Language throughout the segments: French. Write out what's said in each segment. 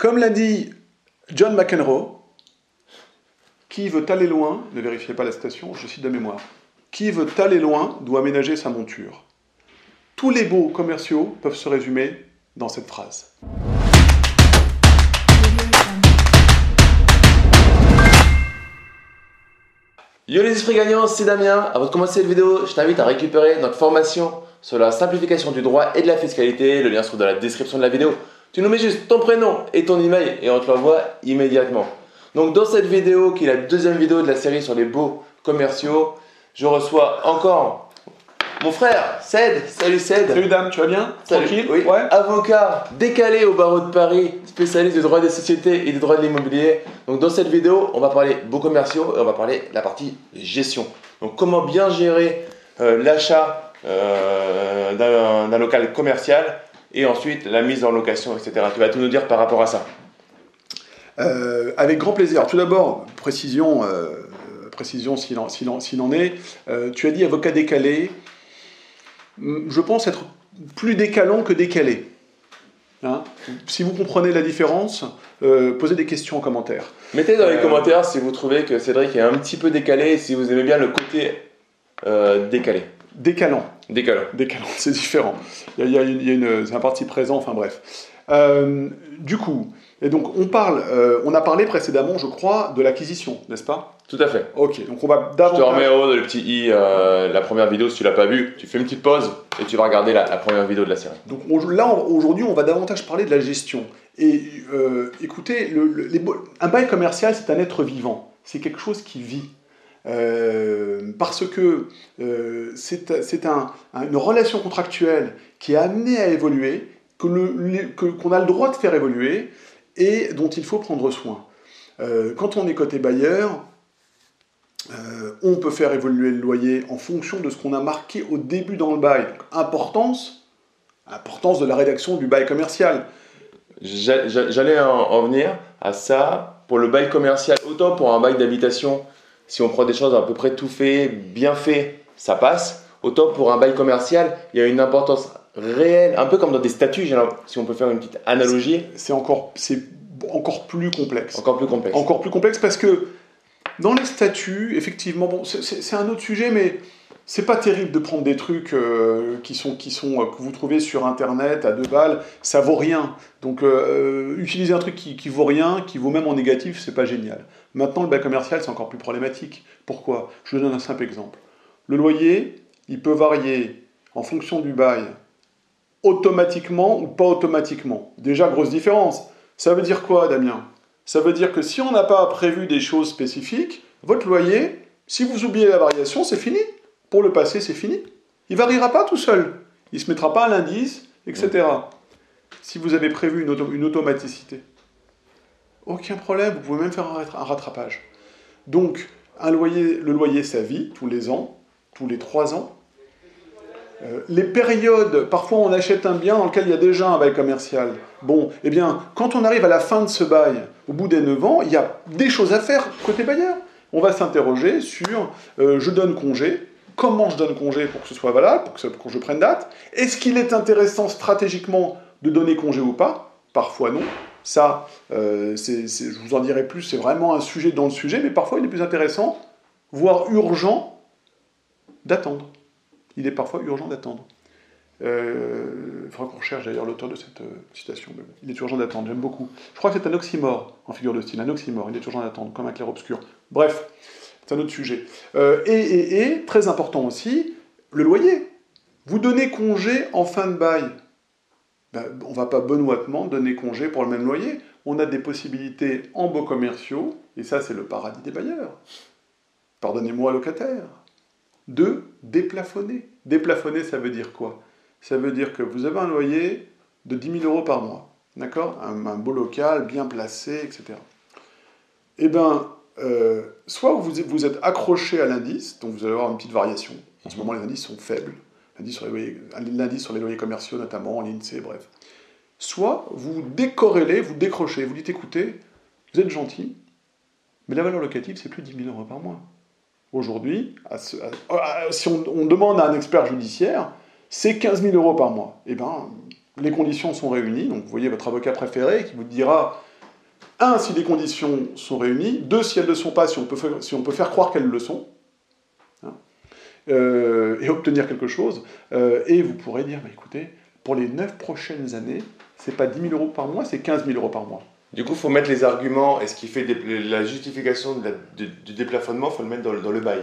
Comme l'a dit John McEnroe, qui veut aller loin, ne vérifiez pas la citation, je cite de mémoire, qui veut aller loin doit aménager sa monture. Tous les beaux commerciaux peuvent se résumer dans cette phrase. Yo les esprits gagnants, c'est Damien. Avant de commencer cette vidéo, je t'invite à récupérer notre formation sur la simplification du droit et de la fiscalité. Le lien se trouve dans la description de la vidéo. Tu nous mets juste ton prénom et ton email et on te l'envoie immédiatement. Donc dans cette vidéo, qui est la deuxième vidéo de la série sur les beaux commerciaux, je reçois encore mon frère, Ced. Salut Ced. Salut dame, tu vas bien? Salut. Tranquille? Oui. Ouais. Avocat décalé au barreau de Paris, spécialiste du droit des sociétés et du droit de l'immobilier. Donc dans cette vidéo, on va parler beaux commerciaux et on va parler de la partie gestion. Donc comment bien gérer euh, l'achat euh, d'un d'un local commercial et ensuite la mise en location, etc. Tu vas tout nous dire par rapport à ça. Euh, avec grand plaisir. Tout d'abord, précision, euh, précision s'il en, s'il en- s'il en est. Euh, tu as dit avocat décalé. Hum, Je pense être plus décalant que décalé. Hein? Si vous comprenez la différence, euh, posez des questions en commentaire. Mettez dans les Euh, commentaires si vous trouvez que Cédric est un petit peu décalé et si vous aimez bien le côté euh, décalé. Décalant. Décalant. Décalant, c'est différent. Il y a, il y a une, c'est un parti présent, enfin bref. Euh, du coup, et donc on parle, euh, on a parlé précédemment, je crois, de l'acquisition, n'est-ce pas? Tout à fait. Ok, donc on va Je te davantage. remets en haut le petit i, euh, la première vidéo si tu l'as pas vu. Tu fais une petite pause et tu vas regarder la, la première vidéo de la série. Donc on- là, on- aujourd'hui, on va davantage parler de la gestion. Et écoutez, le- le- les bo- un bail commercial, c'est un être vivant. C'est quelque chose qui vit. Euh, parce que euh, c'est c'est un- un- une relation contractuelle qui est amenée à évoluer, qu'on a le droit de faire évoluer et dont il faut prendre soin. Euh, quand on est côté bailleur, on peut faire évoluer le loyer en fonction de ce qu'on a marqué au début dans le bail. Donc, importance, importance de la rédaction du bail commercial. J'a- j'a- J'allais en venir à ça pour le bail commercial. Autant pour un bail d'habitation, si on prend des choses à peu près tout fait, bien fait, ça passe. Autant pour un bail commercial, il y a une importance réelle, un peu comme dans des statuts, si on peut faire une petite analogie, C'est encore, c'est encore plus complexe. encore plus complexe. Encore plus complexe parce que dans les statuts, effectivement, bon, c'est- un autre sujet, mais c'est pas terrible de prendre des trucs euh, qui sont, qui sont, euh, que vous trouvez sur internet à deux balles, ça vaut rien. Donc euh, utiliser un truc qui, qui vaut rien, qui vaut même en négatif, c'est pas génial. Maintenant, le bail commercial, c'est encore plus problématique. Pourquoi? Je vous donne un simple exemple. Le loyer, il peut varier en fonction du bail, automatiquement ou pas automatiquement. Déjà, grosse différence. Ça veut dire quoi, Damien? Ça veut dire que si on n'a pas prévu des choses spécifiques, votre loyer, si vous oubliez la variation, c'est fini. Pour le passé, c'est fini. Il variera pas tout seul. Il se mettra pas à l'indice, etc. Si vous avez prévu une, auto- une automaticité, aucun problème, vous pouvez même faire un rattra- un rattrapage. Donc, le loyer, ça vit tous les ans, tous les trois ans. Euh, les périodes, parfois on achète un bien dans lequel il y a déjà un bail commercial. Bon, eh bien, quand on arrive à la fin de ce bail, au bout des 9 ans, il y a des choses à faire côté bailleur. On va s'interroger sur euh, je donne congé, comment je donne congé pour que ce soit valable, pour que, pour que je prenne date? Est-ce qu'il est intéressant stratégiquement de donner congé ou pas? Parfois non. Ça, euh, je vous en dirai plus, c'est vraiment un sujet dans le sujet, mais parfois il est plus intéressant, voire urgent, d'attendre. Il est parfois urgent d'attendre. Euh, il faudra qu'on recherche d'ailleurs l'auteur de cette euh, citation. il est urgent d'attendre, j'aime beaucoup. Je crois que c'est un oxymore en figure de style, un oxymore, il est urgent d'attendre, comme un clair-obscur. Bref, c'est un autre sujet. Euh, et, et, et, très important aussi, le loyer. Vous donnez congé en fin de bail. Ben, on va pas benoîtement donner congé pour le même loyer. On a des possibilités en beaux commerciaux, et ça c'est le paradis des bailleurs. Pardonnez-moi locataire. De déplafonner. Déplafonner, ça veut dire quoi? Ça veut dire que vous avez un loyer de 10 000 euros par mois. D'accord? Un, un beau local, bien placé, etc. Eh bien, euh, soit vous, vous êtes accroché à l'indice, donc vous allez avoir une petite variation. En ce moment, les indices sont faibles. L'indice sur, les loyers- commerciaux, notamment, l'INSEE, bref. Soit vous décorrélez, vous décrochez, vous dites écoutez, vous êtes gentil, mais la valeur locative, c'est plus 10 000 euros par mois. Aujourd'hui, si on, demande à un expert judiciaire, c'est 15 000 euros par mois. Eh bien, les conditions sont réunies. Donc, vous voyez votre avocat préféré qui vous dira un, si les conditions sont réunies, deux, si elles ne le sont pas, si on peut faire, croire qu'elles le sont, hein, euh, et obtenir quelque chose. Euh, et vous pourrez dire, bah, écoutez, pour les neuf prochaines années, c'est pas 10 000 euros par mois, c'est 15 000 euros par mois. Du coup, il faut mettre les arguments, et ce qui fait la justification du déplafonnement, il faut le mettre dans le bail.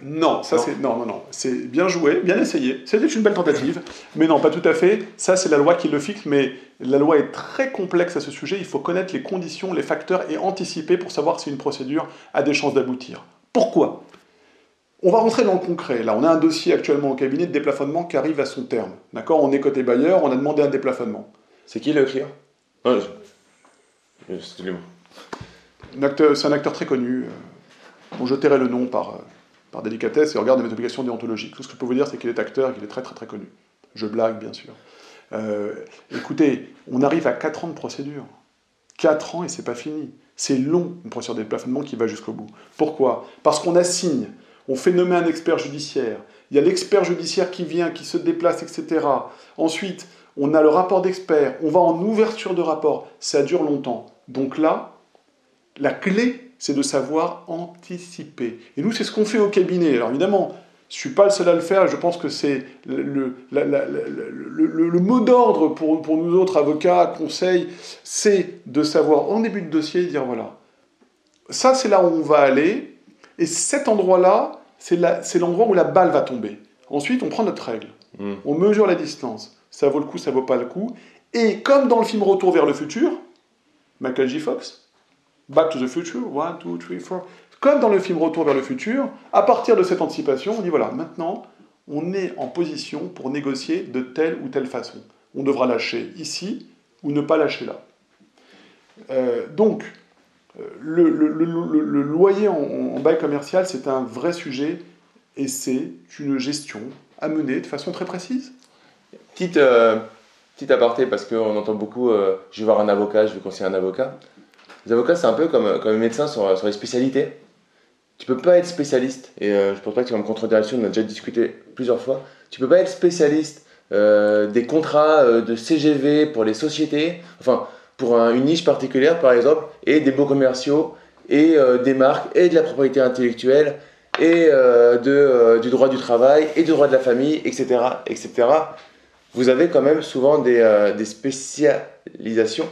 Non, ça c'est non non non, c'est bien joué, bien essayé. C'était une belle tentative, mais non, pas tout à fait. Ça c'est la loi qui le fixe, mais la loi est très complexe à ce sujet. Il faut connaître les conditions, les facteurs et anticiper pour savoir si une procédure a des chances d'aboutir. Pourquoi? On va rentrer dans le concret. Là, on a un dossier actuellement au cabinet de déplafonnement qui arrive à son terme. D'accord? On est côté bailleur, on a demandé un déplafonnement. C'est qui le client? C'est un acteur très connu. Euh, on je le nom par euh, par délicatesse et regarde mes obligations déontologiques. Tout ce que je peux vous dire, c'est qu'il est acteur et qu'il est très très très connu. Je blague, bien sûr. Euh, écoutez, on arrive à 4 ans de procédure. 4 ans et c'est pas fini. C'est long, une procédure de déplafonnement qui va jusqu'au bout. Pourquoi? Parce qu'on assigne, on fait nommer un expert judiciaire. Il y a l'expert judiciaire qui vient, qui se déplace, etc. Ensuite, on a le rapport d'expert, on va en ouverture de rapport. Ça dure longtemps. Donc là, la clé c'est de savoir anticiper. Et nous, c'est ce qu'on fait au cabinet. Alors évidemment, je ne suis pas le seul à le faire, je pense que c'est le, le, mot d'ordre pour, pour, nous autres avocats, conseils, c'est de savoir en début de dossier dire voilà, ça c'est là où on va aller, et cet endroit-là, c'est l'endroit où la balle va tomber. Ensuite, on prend notre règle, hmm. on mesure la distance, ça vaut le coup, ça vaut pas le coup, et comme dans le film Retour vers le futur, Michael J. Fox, Back to the Future, 1, 2, 3, 4. Comme dans le film Retour vers le futur, à partir de cette anticipation, on dit voilà, maintenant, on est en position pour négocier de telle ou telle façon. On devra lâcher ici ou ne pas lâcher là. Euh, donc, euh, le, loyer en, bail commercial, c'est un vrai sujet et c'est une gestion à mener de façon très précise. Petite, petite aparté, parce qu'on entend beaucoup je vais voir un avocat, je vais conseiller un avocat. Les avocats, c'est un peu comme, comme les médecins sur, sur les spécialités. Tu peux pas être spécialiste, et euh, je pense pas que tu vas me contredire on a déjà discuté plusieurs fois. Tu peux pas être spécialiste euh, des contrats euh, de CGV pour les sociétés, enfin pour une niche particulière par exemple, et des beaux commerciaux, et des marques, et de la propriété intellectuelle, et de, du droit du travail, et du droit de la famille, etc. etc. Vous avez quand même souvent des, des spécialisations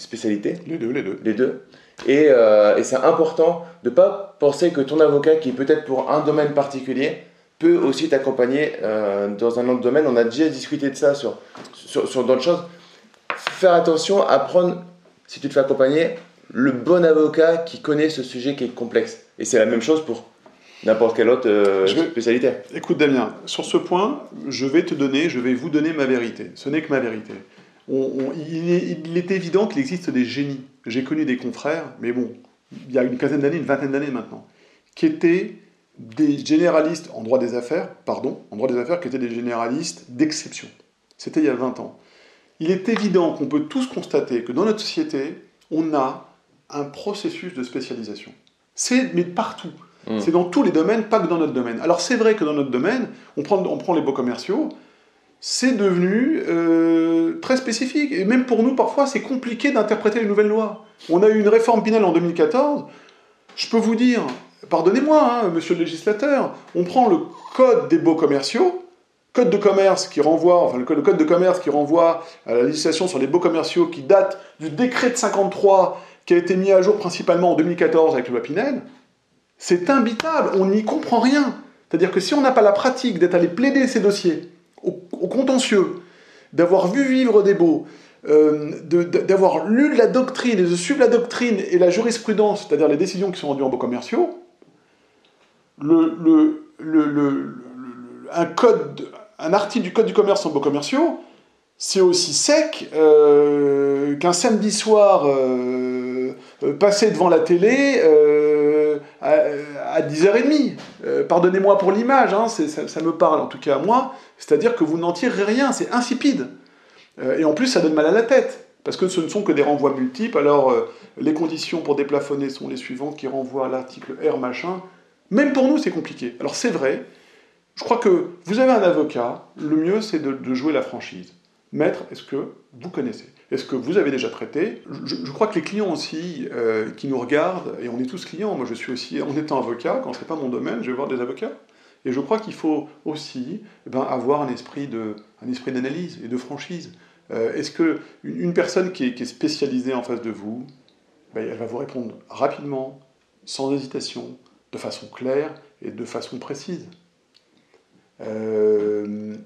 spécialité. Les deux, les deux. Les deux. Et, euh, et c'est important de ne pas penser que ton avocat, qui est peut-être pour un domaine particulier, peut aussi t'accompagner euh, dans un autre domaine. On a déjà discuté de ça sur, sur, sur d'autres choses. Faire attention à prendre, si tu te fais accompagner, le bon avocat qui connaît ce sujet qui est complexe. Et c'est la même chose pour n'importe quelle autre euh, spécialité. Écoute Damien, sur ce point, je vais te donner, je vais vous donner ma vérité. Ce n'est que ma vérité il, est, évident qu'il existe des génies. J'ai connu des confrères, mais bon, il y a une quinzaine d'années, une vingtaine d'années maintenant, qui étaient des généralistes en droit des affaires, pardon, en droit des affaires, qui étaient des généralistes d'exception. C'était il y a 20 ans. Il est évident qu'on peut tous constater que dans notre société, on a un processus de spécialisation. C'est mais partout. Mmh. C'est dans tous les domaines, pas que dans notre domaine. Alors c'est vrai que dans notre domaine, on prend, on prend les beaux commerciaux, c'est devenu euh, très spécifique. Et même pour nous, parfois, c'est compliqué d'interpréter les nouvelles lois. On a eu une réforme pénale en 2014. Je peux vous dire, pardonnez-moi, hein, monsieur le législateur, on prend le code des beaux commerciaux, code de commerce qui renvoie, le code, de commerce qui renvoie à la législation sur les beaux commerciaux qui date du décret de 53 qui a été mis à jour principalement en 2014 avec le loi Pinel. C'est imbitable, on n'y comprend rien. C'est-à-dire que si on n'a pas la pratique d'être allé plaider ces dossiers, au, contentieux, d'avoir vu vivre des beaux, euh, d'avoir lu la doctrine et de suivre la doctrine et la jurisprudence, c'est-à-dire les décisions qui sont rendues en beaux commerciaux, un, code, un article du Code du commerce en beaux commerciaux, c'est aussi sec euh, qu'un samedi soir euh, passé devant la télé à, 10h30. Pardonnez-moi pour l'image, hein, ça, me parle en tout cas à moi. C'est-à-dire que vous n'en tirez rien, c'est insipide. Euh, et en plus, ça donne mal à la tête, parce que ce ne sont que des renvois multiples. Alors, euh, les conditions pour déplafonner sont les suivantes qui renvoient à l'article R machin. Même pour nous, c'est compliqué. Alors, c'est vrai, je crois que vous avez un avocat, le mieux, c'est de, jouer la franchise. Maître, est-ce que vous connaissez? Est-ce que vous avez déjà traité je, crois que les clients aussi euh, qui nous regardent, et on est tous clients, moi je suis aussi, en étant avocat, quand ce n'est pas mon domaine, je vais voir des avocats. Et je crois qu'il faut aussi eh ben, avoir un esprit, d'analyse et de franchise. Euh, est-ce que une personne qui est, qui est, spécialisée en face de vous, ben, elle va vous répondre rapidement, sans hésitation, de façon claire et de façon précise. Euh,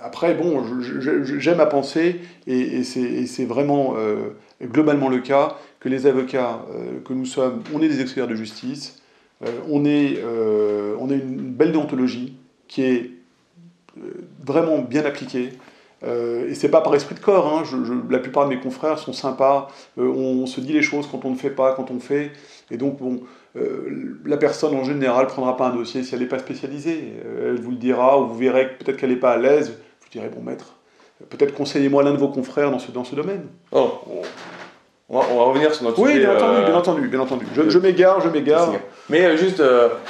après, bon, j'aime à penser, et, c'est vraiment euh, globalement le cas, que les avocats euh, que nous sommes, on est des experts de justice, on, est, on a une belle déontologie qui est vraiment bien appliquée. et c'est pas par esprit de corps, hein, la plupart de mes confrères sont sympas, on, se dit les choses quand on ne fait pas, quand on fait, et donc bon, euh, la personne en général prendra pas un dossier si elle n'est pas spécialisée. Euh, elle vous le dira, ou vous verrez peut-être qu'elle n'est pas à l'aise. Vous direz, bon maître, peut-être conseillez-moi l'un de vos confrères dans ce, dans ce domaine. Oh, on, va, revenir sur notre Oui, bien, entendu, bien entendu, bien entendu. Je, m'égare, je m'égare. Mais juste,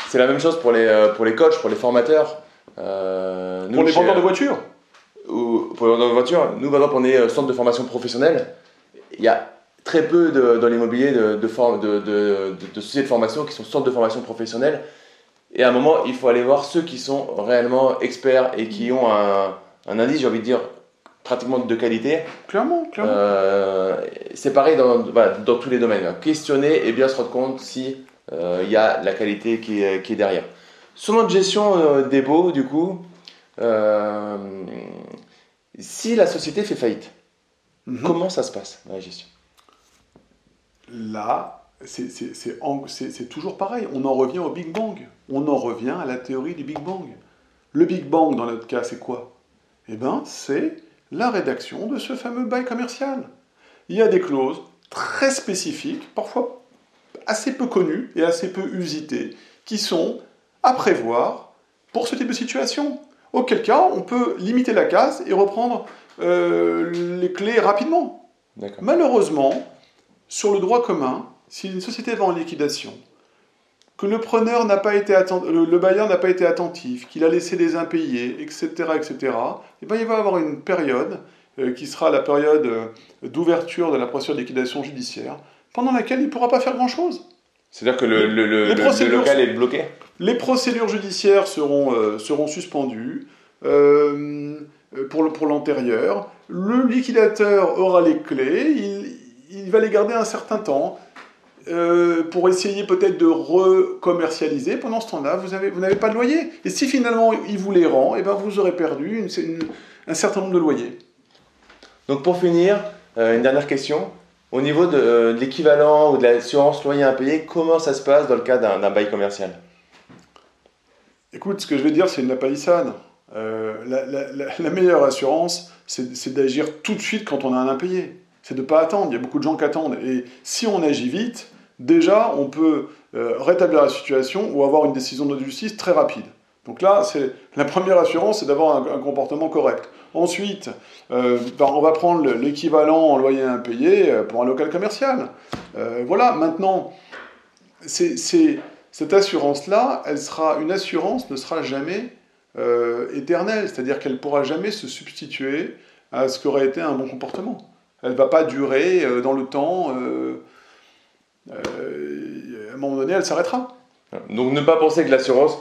c'est la même chose pour les, pour les coachs, pour les formateurs. nous, pour les vendeurs de voitures ou, Pour les vendeurs de voitures. Nous, par exemple, on est centre de formation professionnelle. Il y a très peu de, dans l'immobilier de, de, de, de, sociétés de formation qui sont centres de formation professionnelle. Et à un moment, il faut aller voir ceux qui sont réellement experts et qui ont un, un indice, j'ai envie de dire, pratiquement de qualité. Clairement, clairement. Euh, c'est pareil dans, dans, tous les domaines. Questionner et bien se rendre compte si euh, il y a la qualité qui est, qui est derrière. Sur notre gestion euh, des baux, du coup, si la société fait faillite, mhm. comment ça se passe la gestion? Là, c'est toujours pareil. On en revient au Big Bang. On en revient à la théorie du Big Bang. Le Big Bang, dans notre cas, c'est quoi? Eh bien, c'est la rédaction de ce fameux bail commercial. Il y a des clauses très spécifiques, parfois assez peu connues et assez peu usitées, qui sont à prévoir pour ce type de situation. Auquel cas, on peut limiter la casse et reprendre euh, les clés rapidement. Malheureusement, sur le droit commun, si une société va en liquidation, que le preneur n'a pas été le, bailleur n'a pas été attentif, qu'il a laissé des impayés, etc., etc., et eh bien il va avoir une période euh, qui sera la période euh, d'ouverture de la procédure de liquidation judiciaire, pendant laquelle il ne pourra pas faire grand-chose. C'est-à-dire que le, le, le, local est bloqué? Les procédures judiciaires seront, euh, seront suspendues pour l'antérieur. Le, liquidateur aura les clés, il, il va les garder un certain temps euh, pour essayer peut-être de recommercialiser. Pendant ce temps-là, vous n'avez vous pas de loyer. Et si finalement il vous les rend, eh ben vous aurez perdu un certain nombre de loyers. Donc pour finir, euh, une dernière question. Au niveau de, l'équivalent ou de l'assurance loyer impayé, comment ça se passe dans le cas d'un bail commercial? Écoute, ce que je vais dire, c'est une palissade. Euh, la, meilleure assurance, c'est d'agir tout de suite quand on a un impayé c'est de ne pas attendre. Il y a beaucoup de gens qui attendent. Et si on agit vite, déjà, on peut euh, rétablir la situation ou avoir une décision de justice très rapide. Donc là, c'est la première assurance, c'est d'avoir un, comportement correct. Ensuite, euh, ben, on va prendre l'équivalent en loyer impayé euh, pour un local commercial. voilà, maintenant, cette assurance-là, elle sera une assurance ne sera jamais éternelle, c'est-à-dire qu'elle ne pourra jamais se substituer à ce qu'aurait été un bon comportement. Elle ne va pas durer dans le temps. Euh, euh, à un moment donné, elle s'arrêtera. Donc ne pas penser que l'assurance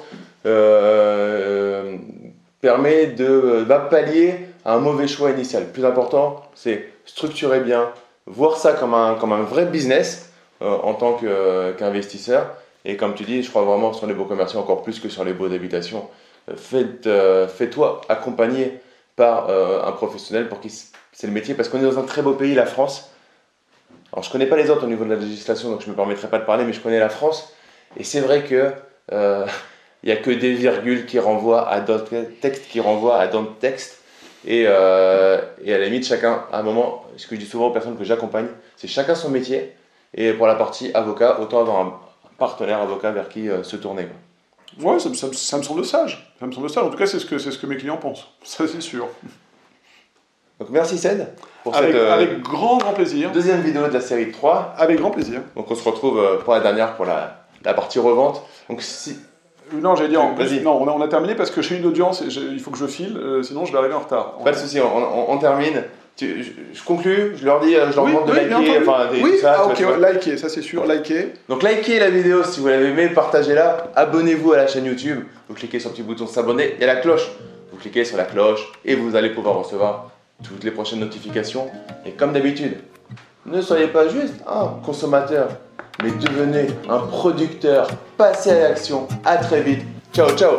permet de va pallier un mauvais choix initial. Le plus important, c'est structurer bien, voir ça comme un, comme un vrai business en tant qu'investisseur. Et comme tu dis, je crois vraiment sur les beaux commerciaux encore plus que sur les beaux d'habitation. Fais-toi accompagner par un professionnel pour qu'il c'est le métier, parce qu'on est dans un très beau pays, la France. Alors je connais pas les autres au niveau de la législation, donc je me permettrai pas de parler, mais je connais la France. Et c'est vrai que euh, il n'y a que des virgules qui renvoient à d'autres textes, qui renvoient à d'autres textes. Et, euh, et, à la limite, chacun, à un moment, ce que je dis souvent aux personnes que j'accompagne, c'est chacun son métier. Et pour la partie avocat, autant avoir un partenaire avocat vers qui euh, se tourner. Ouais, ça, me semble sage. Ça me semble sage. En tout cas, c'est ce que mes clients pensent. Ça, c'est sûr. Donc merci Ced pour avec, cette, euh, avec grand grand plaisir. Deuxième vidéo de la série 3. Avec grand plaisir. Donc on se retrouve euh, pour la dernière pour la, la partie revente. Donc si euh, non, j'allais dire, plus, non, on a, on a, terminé parce que j'ai une audience, et il faut que je file, euh, sinon je vais arriver en retard. Pas de souci, on, on, on, termine. Tu, je, je, conclue, je leur dis, je leur oui, demande oui, de liker, enfin, des, oui, tout ça. Ah, ok, liker, ça c'est sûr, ouais. liker. Donc likez la vidéo si vous l'avez aimée, partagez-la, abonnez-vous à la chaîne YouTube, vous cliquez sur le petit bouton s'abonner, il y a la cloche. Vous cliquez sur la cloche et vous allez pouvoir recevoir toutes les prochaines notifications. Et comme d'habitude, ne soyez pas juste un consommateur, mais devenez un producteur. Passez à l'action. À très vite. Ciao, ciao